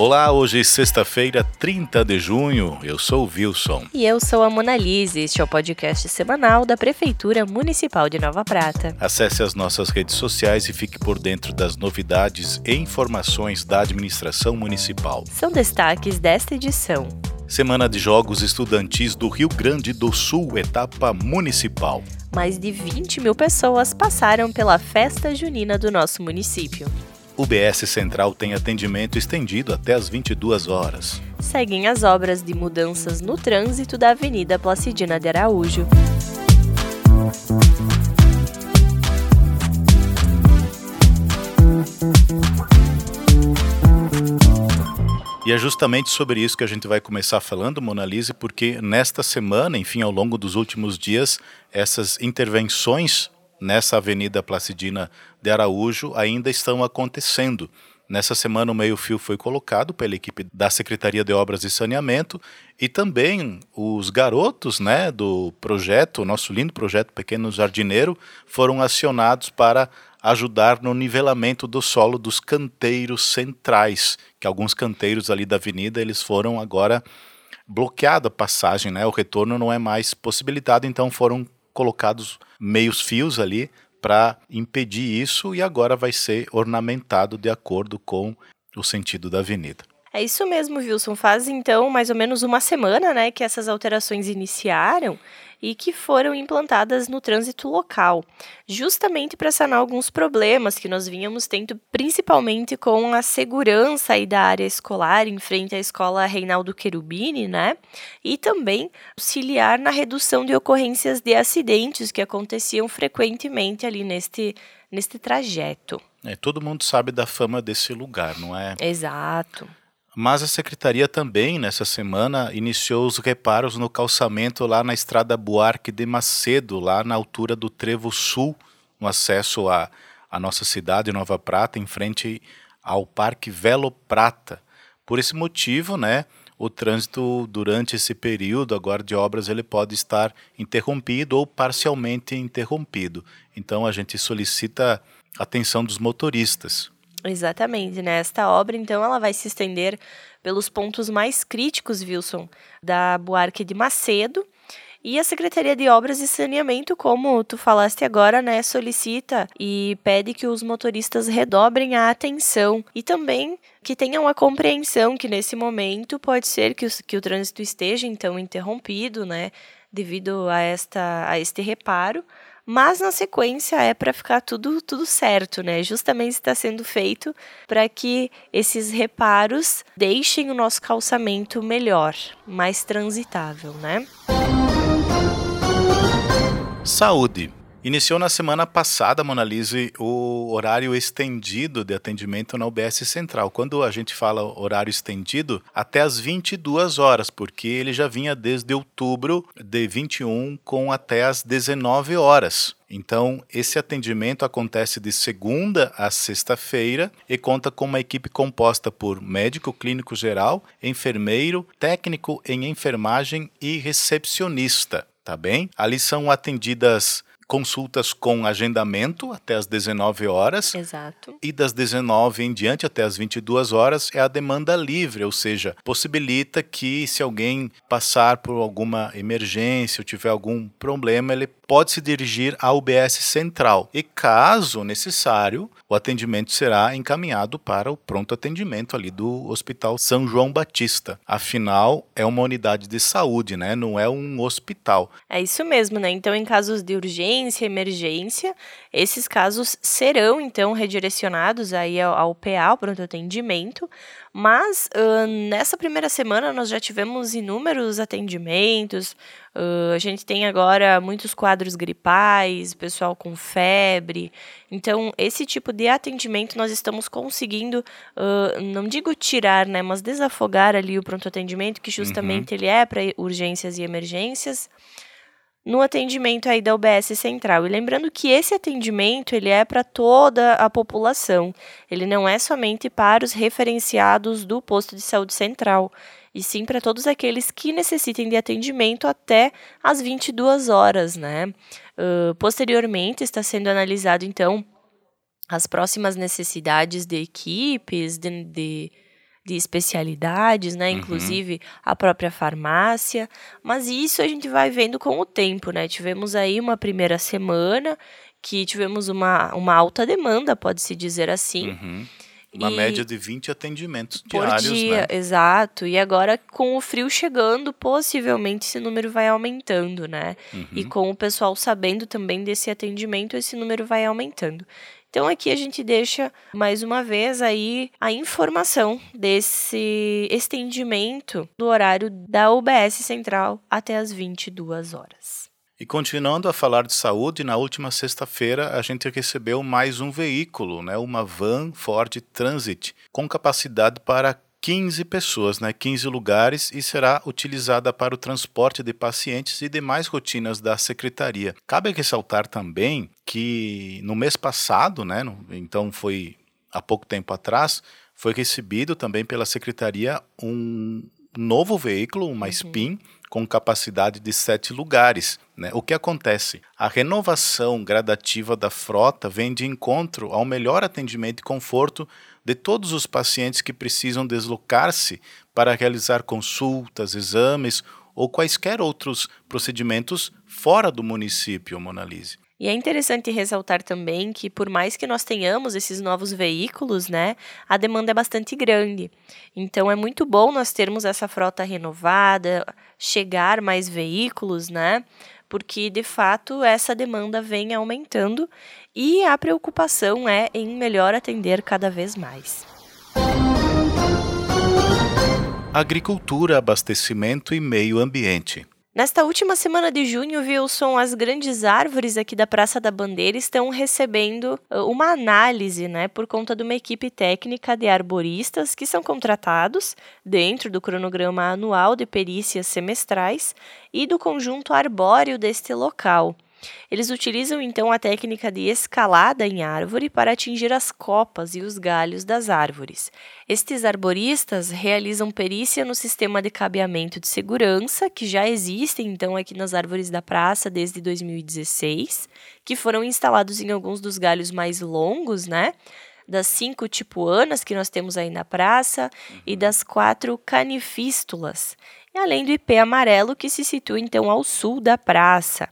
Olá, hoje é sexta-feira, 30 de junho. Eu sou o Wilson. E eu sou a Monalise. Este é o podcast semanal da Prefeitura Municipal de Nova Prata. Acesse as nossas redes sociais e fique por dentro das novidades e informações da administração municipal. São destaques desta edição. Semana de Jogos Estudantis do Rio Grande do Sul, etapa municipal. Mais de 20 mil pessoas passaram pela festa junina do nosso município. O BS Central tem atendimento estendido até as 22 horas. Seguem as obras de mudanças no trânsito da Avenida Placidina de Araújo. E é justamente sobre isso que a gente vai começar falando, Monalise, porque nesta semana, enfim, ao longo dos últimos dias, essas intervenções nessa Avenida Placidina de Araújo ainda estão acontecendo. Nessa semana, o meio-fio foi colocado pela equipe da Secretaria de Obras e Saneamento e também os garotos né, do projeto, nosso lindo projeto Pequeno Jardineiro, foram acionados para ajudar no nivelamento do solo dos canteiros centrais, que alguns canteiros ali da avenida eles foram agora bloqueada a passagem, né? O retorno não é mais possibilitado, então foram colocados meios fios ali para impedir isso e agora vai ser ornamentado de acordo com o sentido da avenida. É isso mesmo, Wilson. Faz então mais ou menos uma semana, né, que essas alterações iniciaram e que foram implantadas no trânsito local, justamente para sanar alguns problemas que nós vínhamos tendo, principalmente com a segurança aí da área escolar em frente à escola Reinaldo Cherubini, né? E também auxiliar na redução de ocorrências de acidentes que aconteciam frequentemente ali neste, neste trajeto. É, todo mundo sabe da fama desse lugar, não é? Exato. Mas a secretaria também, nessa semana, iniciou os reparos no calçamento lá na estrada Buarque de Macedo, lá na altura do Trevo Sul, no acesso à, à nossa cidade, Nova Prata, em frente ao Parque Velo Prata. Por esse motivo, né, o trânsito durante esse período agora de obras ele pode estar interrompido ou parcialmente interrompido. Então a gente solicita atenção dos motoristas. Exatamente, né? Esta obra, então, ela vai se estender pelos pontos mais críticos, Wilson, da Buarque de Macedo. E a Secretaria de Obras e Saneamento, como tu falaste agora, né, solicita e pede que os motoristas redobrem a atenção e também que tenham a compreensão que nesse momento pode ser que o, que o trânsito esteja então interrompido, né, devido a esta a este reparo, mas na sequência é para ficar tudo tudo certo, né? Justamente está sendo feito para que esses reparos deixem o nosso calçamento melhor, mais transitável, né? Saúde. Iniciou na semana passada, Monalise, o horário estendido de atendimento na UBS Central. Quando a gente fala horário estendido, até as 22 horas, porque ele já vinha desde outubro de 21 com até as 19 horas. Então, esse atendimento acontece de segunda a sexta-feira e conta com uma equipe composta por médico clínico geral, enfermeiro, técnico em enfermagem e recepcionista, tá bem? Ali são atendidas consultas com agendamento até as 19 horas. Exato. E das 19 em diante até as 22 horas é a demanda livre, ou seja, possibilita que se alguém passar por alguma emergência ou tiver algum problema, ele pode se dirigir à UBS Central e, caso necessário, o atendimento será encaminhado para o pronto atendimento ali do Hospital São João Batista. Afinal, é uma unidade de saúde, né? Não é um hospital. É isso mesmo, né? Então, em casos de urgência, emergência, esses casos serão então redirecionados aí ao, PA, ao pronto atendimento, mas uh, nessa primeira semana nós já tivemos inúmeros atendimentos. Uh, a gente tem agora muitos quadros gripais, pessoal com febre. Então, esse tipo de atendimento nós estamos conseguindo, uh, não digo tirar, né, mas desafogar ali o pronto atendimento, que justamente uhum. ele é para urgências e emergências no atendimento aí da UBS Central. E lembrando que esse atendimento ele é para toda a população. Ele não é somente para os referenciados do posto de saúde central, e sim para todos aqueles que necessitem de atendimento até às 22 horas, né? Uh, posteriormente está sendo analisado então as próximas necessidades de equipes, de, de de de especialidades, né? Uhum. Inclusive a própria farmácia. Mas isso a gente vai vendo com o tempo, né? Tivemos aí uma primeira semana que tivemos uma, uma alta demanda, pode-se dizer assim. Uhum. Uma e média de 20 atendimentos diários, por dia, né? Exato. E agora, com o frio chegando, possivelmente esse número vai aumentando, né? Uhum. E com o pessoal sabendo também desse atendimento, esse número vai aumentando. Então aqui a gente deixa mais uma vez aí a informação desse estendimento do horário da UBS Central até as 22 horas. E continuando a falar de saúde, na última sexta-feira a gente recebeu mais um veículo, né, uma van Ford Transit, com capacidade para 15 pessoas, né, 15 lugares e será utilizada para o transporte de pacientes e demais rotinas da secretaria. Cabe ressaltar também que no mês passado, né, no, então foi há pouco tempo atrás, foi recebido também pela secretaria um novo veículo, uma uhum. SPIN, com capacidade de sete lugares. Né? O que acontece? A renovação gradativa da frota vem de encontro ao melhor atendimento e conforto de todos os pacientes que precisam deslocar-se para realizar consultas, exames ou quaisquer outros procedimentos fora do município, Monalise. E é interessante ressaltar também que, por mais que nós tenhamos esses novos veículos, né, a demanda é bastante grande. Então, é muito bom nós termos essa frota renovada, chegar mais veículos, né, porque de fato essa demanda vem aumentando e a preocupação é em melhor atender cada vez mais. Agricultura, abastecimento e meio ambiente. Nesta última semana de junho, Wilson, as grandes árvores aqui da Praça da Bandeira estão recebendo uma análise, né, por conta de uma equipe técnica de arboristas que são contratados dentro do cronograma anual de perícias semestrais e do conjunto arbóreo deste local. Eles utilizam então a técnica de escalada em árvore para atingir as copas e os galhos das árvores. Estes arboristas realizam perícia no sistema de cabeamento de segurança, que já existem então aqui nas árvores da praça desde 2016, que foram instalados em alguns dos galhos mais longos, né? Das cinco tipuanas que nós temos aí na praça e das quatro canifístulas, e além do IP amarelo que se situa então ao sul da praça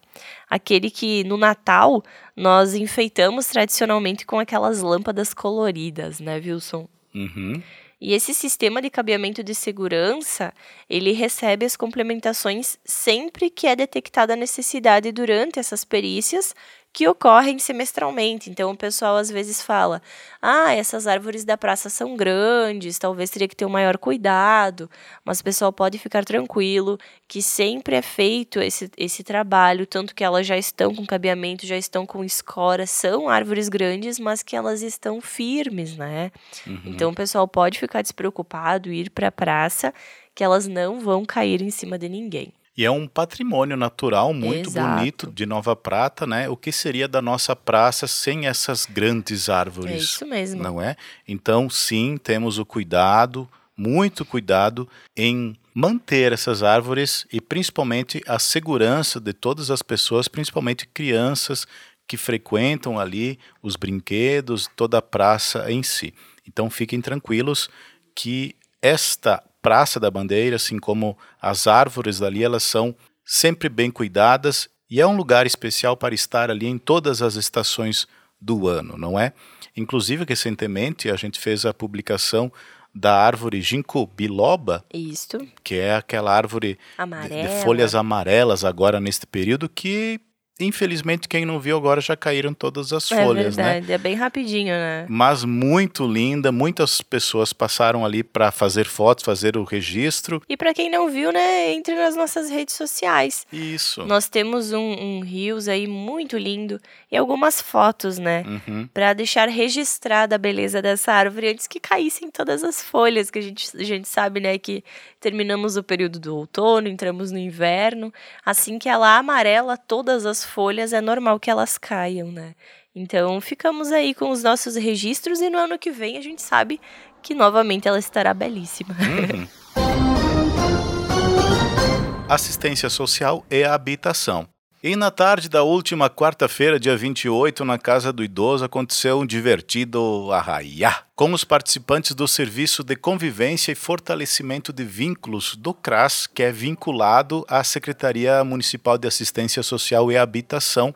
aquele que no Natal nós enfeitamos tradicionalmente com aquelas lâmpadas coloridas, né, Wilson? Uhum. E esse sistema de cabeamento de segurança, ele recebe as complementações sempre que é detectada a necessidade durante essas perícias que ocorrem semestralmente. Então, o pessoal às vezes fala: ah, essas árvores da praça são grandes, talvez teria que ter um maior cuidado. Mas o pessoal pode ficar tranquilo que sempre é feito esse, esse trabalho, tanto que elas já estão com cabeamento, já estão com escora, são árvores grandes, mas que elas estão firmes, né? Uhum. Então, o pessoal pode ficar despreocupado, ir para a praça, que elas não vão cair em cima de ninguém. E é um patrimônio natural muito Exato. bonito de Nova Prata, né? O que seria da nossa praça sem essas grandes árvores? É isso mesmo. Não é? Então, sim, temos o cuidado, muito cuidado em manter essas árvores e principalmente a segurança de todas as pessoas, principalmente crianças que frequentam ali os brinquedos, toda a praça em si. Então fiquem tranquilos que esta Praça da Bandeira, assim como as árvores dali, elas são sempre bem cuidadas e é um lugar especial para estar ali em todas as estações do ano, não é? Inclusive, recentemente, a gente fez a publicação da árvore ginkgo biloba, Isto. que é aquela árvore de, de folhas amarelas agora neste período que Infelizmente, quem não viu agora já caíram todas as é folhas, né? verdade, né? É bem rapidinho, né? Mas muito linda, muitas pessoas passaram ali para fazer fotos, fazer o registro. E para quem não viu, né, entre nas nossas redes sociais. Isso. Nós temos um, um rios aí muito lindo e algumas fotos, né? Uhum. Para deixar registrada a beleza dessa árvore antes que caíssem todas as folhas, que a gente, a gente sabe, né, que terminamos o período do outono, entramos no inverno. Assim que ela amarela todas as folhas, é normal que elas caiam, né? Então, ficamos aí com os nossos registros e no ano que vem a gente sabe que novamente ela estará belíssima. Uhum. Assistência social e habitação. E na tarde da última quarta-feira, dia 28, na Casa do Idoso, aconteceu um divertido arraiá, com os participantes do Serviço de Convivência e Fortalecimento de Vínculos do CRAS, que é vinculado à Secretaria Municipal de Assistência Social e Habitação.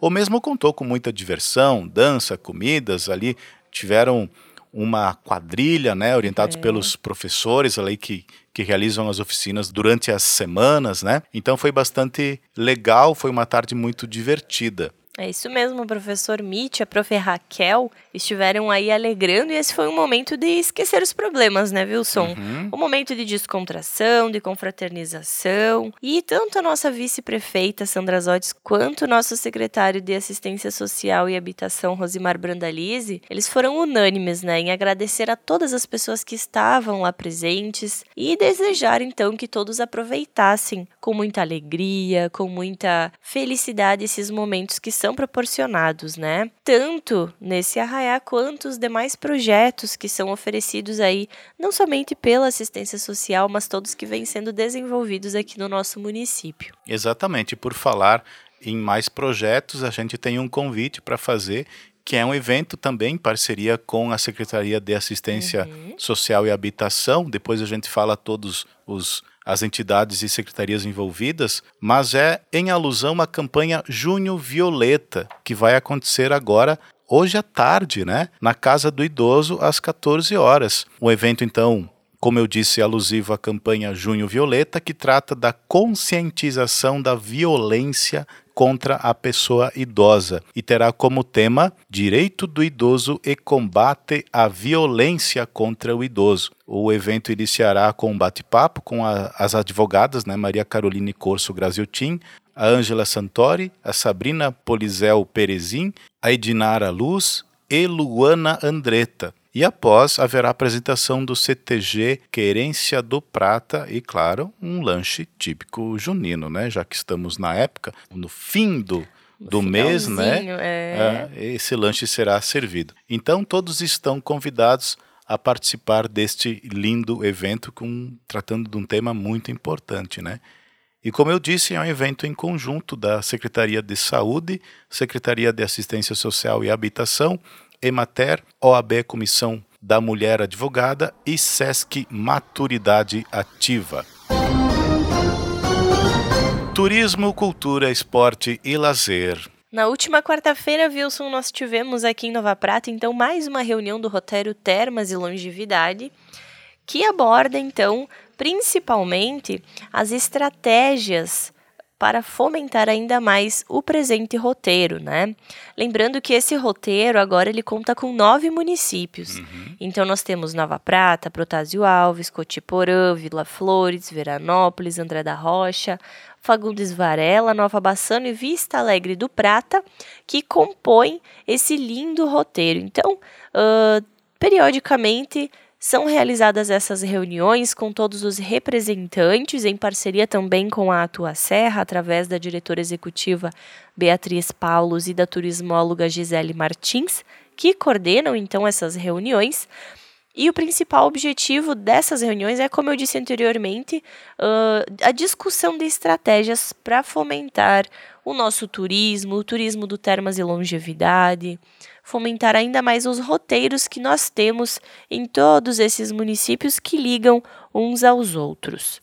O mesmo contou com muita diversão, dança, comidas ali, tiveram uma quadrilha, né, orientados é. pelos professores ali que que realizam as oficinas durante as semanas, né? Então foi bastante legal, foi uma tarde muito divertida. É isso mesmo, o professor Mitch, a prof. Raquel estiveram aí alegrando e esse foi um momento de esquecer os problemas, né, Wilson? Uhum. Um momento de descontração, de confraternização. E tanto a nossa vice-prefeita, Sandra Zotes, quanto o nosso secretário de Assistência Social e Habitação, Rosimar Brandalize, eles foram unânimes, né, em agradecer a todas as pessoas que estavam lá presentes e desejar, então, que todos aproveitassem com muita alegria, com muita felicidade esses momentos que são são proporcionados, né? Tanto nesse arraiá quanto os demais projetos que são oferecidos aí, não somente pela assistência social, mas todos que vêm sendo desenvolvidos aqui no nosso município. Exatamente, por falar em mais projetos, a gente tem um convite para fazer que é um evento também em parceria com a Secretaria de Assistência uhum. Social e Habitação. Depois a gente fala todos os as entidades e secretarias envolvidas, mas é em alusão à campanha Junho Violeta, que vai acontecer agora hoje à tarde, né, na Casa do Idoso às 14 horas. O evento então como eu disse, é alusivo à campanha Junho Violeta, que trata da conscientização da violência contra a pessoa idosa e terá como tema Direito do Idoso e Combate à Violência contra o Idoso. O evento iniciará com um bate-papo com a, as advogadas, né, Maria Caroline Corso Graziotin, a Ângela Santori, a Sabrina Polizel Perezin, a Edinara Luz e Luana Andretta. E após haverá apresentação do CTG Querência do Prata e, claro, um lanche típico junino, né? Já que estamos na época, no fim do, do mês, né? É. É, esse lanche será servido. Então todos estão convidados a participar deste lindo evento, com, tratando de um tema muito importante, né? E como eu disse, é um evento em conjunto da Secretaria de Saúde, Secretaria de Assistência Social e Habitação, Emater, OAB Comissão da Mulher Advogada e SESC Maturidade Ativa. Turismo, cultura, esporte e lazer. Na última quarta-feira, Wilson, nós tivemos aqui em Nova Prata, então, mais uma reunião do roteiro Termas e Longevidade, que aborda, então, principalmente as estratégias para fomentar ainda mais o presente roteiro, né? Lembrando que esse roteiro agora ele conta com nove municípios. Uhum. Então nós temos Nova Prata, Protásio Alves, Cotiporã, Vila Flores, Veranópolis, André da Rocha, Fagundes Varela, Nova Bassano e Vista Alegre do Prata, que compõem esse lindo roteiro. Então, uh, periodicamente são realizadas essas reuniões com todos os representantes, em parceria também com a Atua Serra, através da diretora executiva Beatriz Paulos e da turismóloga Gisele Martins, que coordenam então essas reuniões. E o principal objetivo dessas reuniões é, como eu disse anteriormente, uh, a discussão de estratégias para fomentar o nosso turismo, o turismo do Termas e Longevidade, fomentar ainda mais os roteiros que nós temos em todos esses municípios que ligam uns aos outros.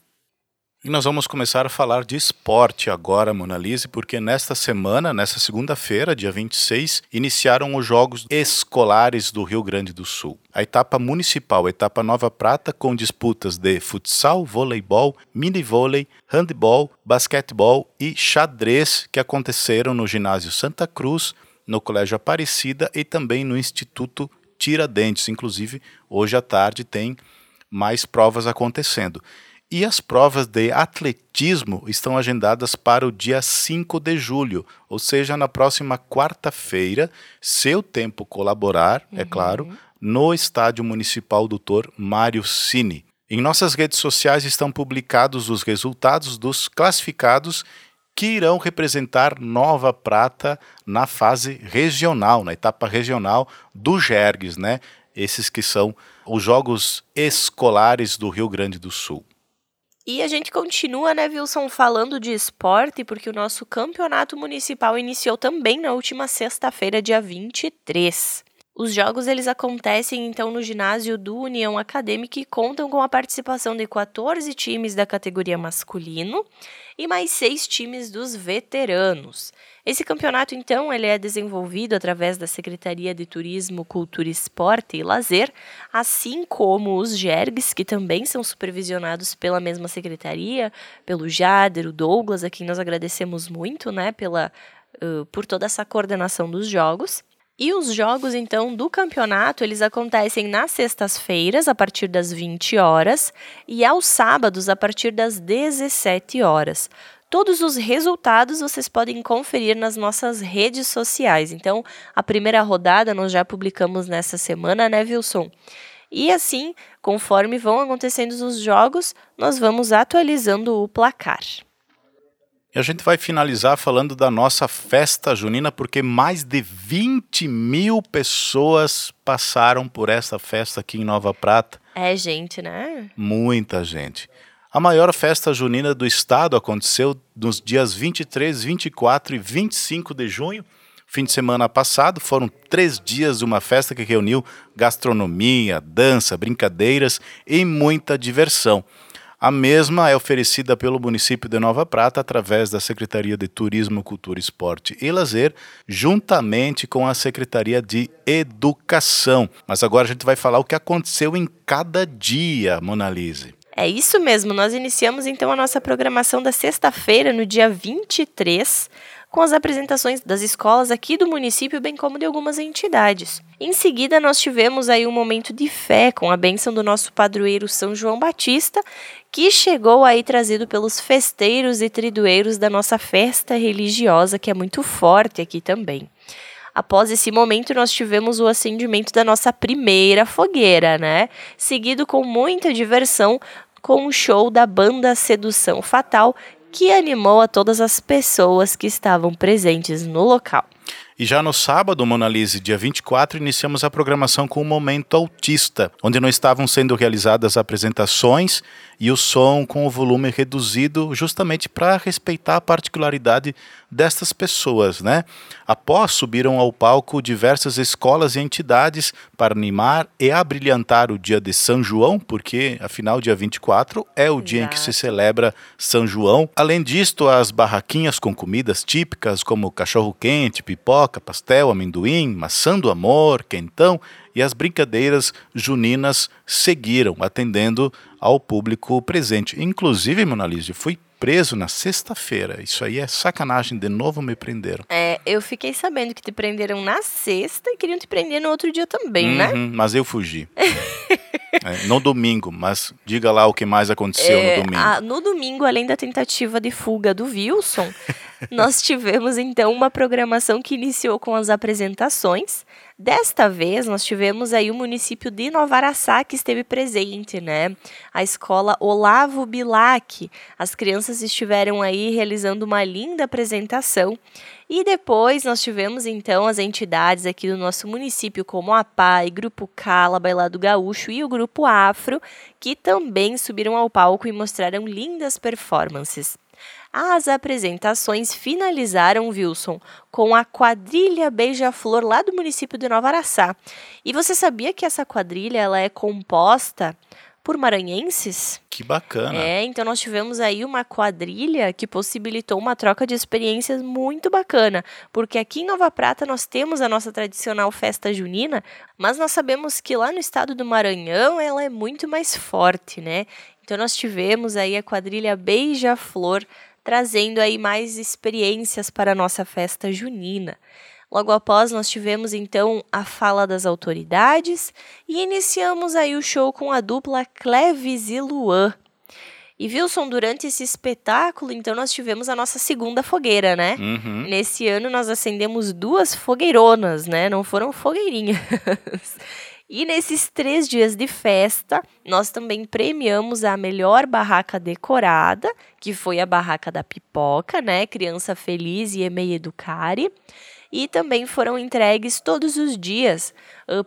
E nós vamos começar a falar de esporte agora, Monalise, porque nesta semana, nesta segunda-feira, dia 26, iniciaram os Jogos Escolares do Rio Grande do Sul. A etapa municipal, a etapa Nova Prata, com disputas de futsal, voleibol, mini-vôlei, handebol, basquetebol e xadrez, que aconteceram no ginásio Santa Cruz, no Colégio Aparecida e também no Instituto Tiradentes. Inclusive, hoje à tarde tem mais provas acontecendo. E as provas de atletismo estão agendadas para o dia 5 de julho, ou seja, na próxima quarta-feira, se o tempo colaborar, é uhum. é claro, no Estádio Municipal Doutor Mário Cine. Em nossas redes sociais estão publicados os resultados dos classificados que irão representar Nova Prata na fase regional, na etapa regional do Jergues, né? Esses que são os Jogos Escolares do Rio Grande do Sul. E a gente continua, né, Wilson, falando de esporte, porque o nosso campeonato municipal iniciou também na última sexta-feira, dia 23. Os jogos eles acontecem então no ginásio do União Acadêmica e contam com a participação de 14 times da categoria masculino e mais seis times dos veteranos. Esse campeonato, então, ele é desenvolvido através da Secretaria de Turismo, Cultura, Esporte e Lazer, assim como os GERGs, que também são supervisionados pela mesma secretaria, pelo Jader, o Douglas, a quem nós agradecemos muito, né, pela, uh, por toda essa coordenação dos jogos. E os jogos, então, do campeonato, eles acontecem nas sextas-feiras, a partir das 20 horas, e aos sábados, a partir das 17 horas. Todos os resultados vocês podem conferir nas nossas redes sociais. Então, a primeira rodada nós já publicamos nessa semana, né, Wilson? E assim, conforme vão acontecendo os jogos, nós vamos atualizando o placar. E a gente vai finalizar falando da nossa festa junina, porque mais de 20 mil pessoas passaram por essa festa aqui em Nova Prata. É gente, né? Muita gente. A maior festa junina do estado aconteceu nos dias 23, 24 e 25 de junho. Fim de semana passado foram três dias de uma festa que reuniu gastronomia, dança, brincadeiras e muita diversão. A mesma é oferecida pelo município de Nova Prata através da Secretaria de Turismo, Cultura, Esporte e Lazer, juntamente com a Secretaria de Educação. Mas agora a gente vai falar o que aconteceu em cada dia, Monalise. É isso mesmo, nós iniciamos então a nossa programação da sexta-feira, no dia 23, com as apresentações das escolas aqui do município, bem como de algumas entidades. Em seguida, nós tivemos aí um momento de fé com a bênção do nosso padroeiro São João Batista, que chegou aí trazido pelos festeiros e tridueiros da nossa festa religiosa, que é muito forte aqui também. Após esse momento, nós tivemos o acendimento da nossa primeira fogueira, né? Seguido com muita diversão com o show da banda Sedução Fatal, que animou a todas as pessoas que estavam presentes no local. E já no sábado, Monalise, dia 24, iniciamos a programação com o Momento Autista, onde não estavam sendo realizadas apresentações e o som com o volume reduzido, justamente para respeitar a particularidade destas pessoas, né? Após subiram ao palco diversas escolas e entidades para animar e abrilhantar o dia de São João, porque afinal dia 24 é o dia em que se celebra São João. Além disto, as barraquinhas com comidas típicas como cachorro quente, pipoca, pastel, amendoim, maçã do amor, quentão e as brincadeiras juninas seguiram, atendendo ao público presente. Inclusive, Monalise, fui preso na sexta-feira. Isso aí é sacanagem, de novo me prenderam. É, eu fiquei sabendo que te prenderam na sexta e queriam te prender no outro dia também, né? uhum, né? Mas eu fugi. é, no domingo, mas diga lá o que mais aconteceu é, no domingo. A, no domingo, além da tentativa de fuga do Wilson, nós tivemos então uma programação que iniciou com as apresentações Desta vez, nós tivemos aí o município de Nova Araçá que esteve presente, né? A escola Olavo Bilac. As crianças estiveram aí realizando uma linda apresentação. E depois nós tivemos então as entidades aqui do nosso município, como a PAI, Grupo Cala, Bailado Gaúcho e o Grupo Afro, que também subiram ao palco e mostraram lindas performances. As apresentações finalizaram, Wilson, com a quadrilha Beija-Flor lá do município de Nova Araçá. E você sabia que essa quadrilha ela é composta por maranhenses? Que bacana. É, então nós tivemos aí uma quadrilha que possibilitou uma troca de experiências muito bacana, porque aqui em Nova Prata nós temos a nossa tradicional festa junina, mas nós sabemos que lá no estado do Maranhão ela é muito mais forte, né? Então nós tivemos aí a quadrilha Beija-Flor trazendo aí mais experiências para a nossa festa junina. Logo após, nós tivemos então a fala das autoridades e iniciamos aí o show com a dupla Cleves e Luan. E Wilson, durante esse espetáculo, então nós tivemos a nossa segunda fogueira, né? Uhum. Nesse ano nós acendemos duas fogueironas, né? Não foram fogueirinhas. E nesses três dias de festa, nós também premiamos a melhor barraca decorada, que foi a barraca da pipoca, né? Criança Feliz e Emei Educare. E também foram entregues todos os dias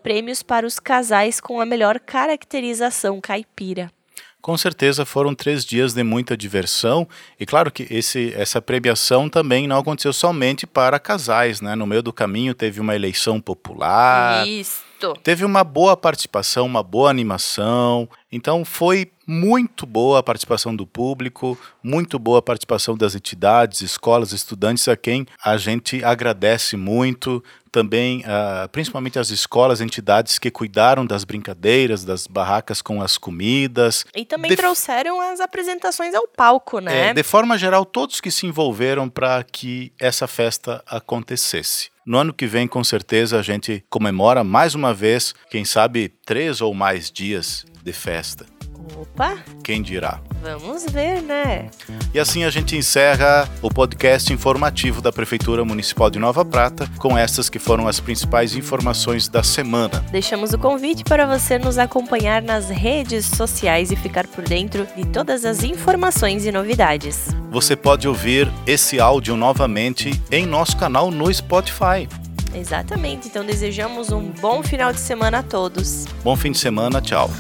prêmios para os casais com a melhor caracterização caipira. Com certeza foram três dias de muita diversão e claro que esse, essa premiação também não aconteceu somente para casais, né? No meio do caminho teve uma eleição popular. Isso. Teve uma boa participação, uma boa animação. Então foi muito boa a participação do público, muito boa a participação das entidades, escolas, estudantes, a quem a gente agradece muito. Também, uh, principalmente as escolas, entidades que cuidaram das brincadeiras, das barracas com as comidas. E também de trouxeram as apresentações ao palco, né? É, de forma geral, todos que se envolveram para que essa festa acontecesse. No ano que vem, com certeza, a gente comemora mais uma vez, quem sabe, três ou mais dias de festa. Opa! Quem dirá? Vamos ver, né? E assim a gente encerra o podcast informativo da Prefeitura Municipal de Nova Prata com essas que foram as principais informações da semana. Deixamos o convite para você nos acompanhar nas redes sociais e ficar por dentro de todas as informações e novidades. Você pode ouvir esse áudio novamente em nosso canal no Spotify. Exatamente, então desejamos um bom final de semana a todos. Bom fim de semana, tchau.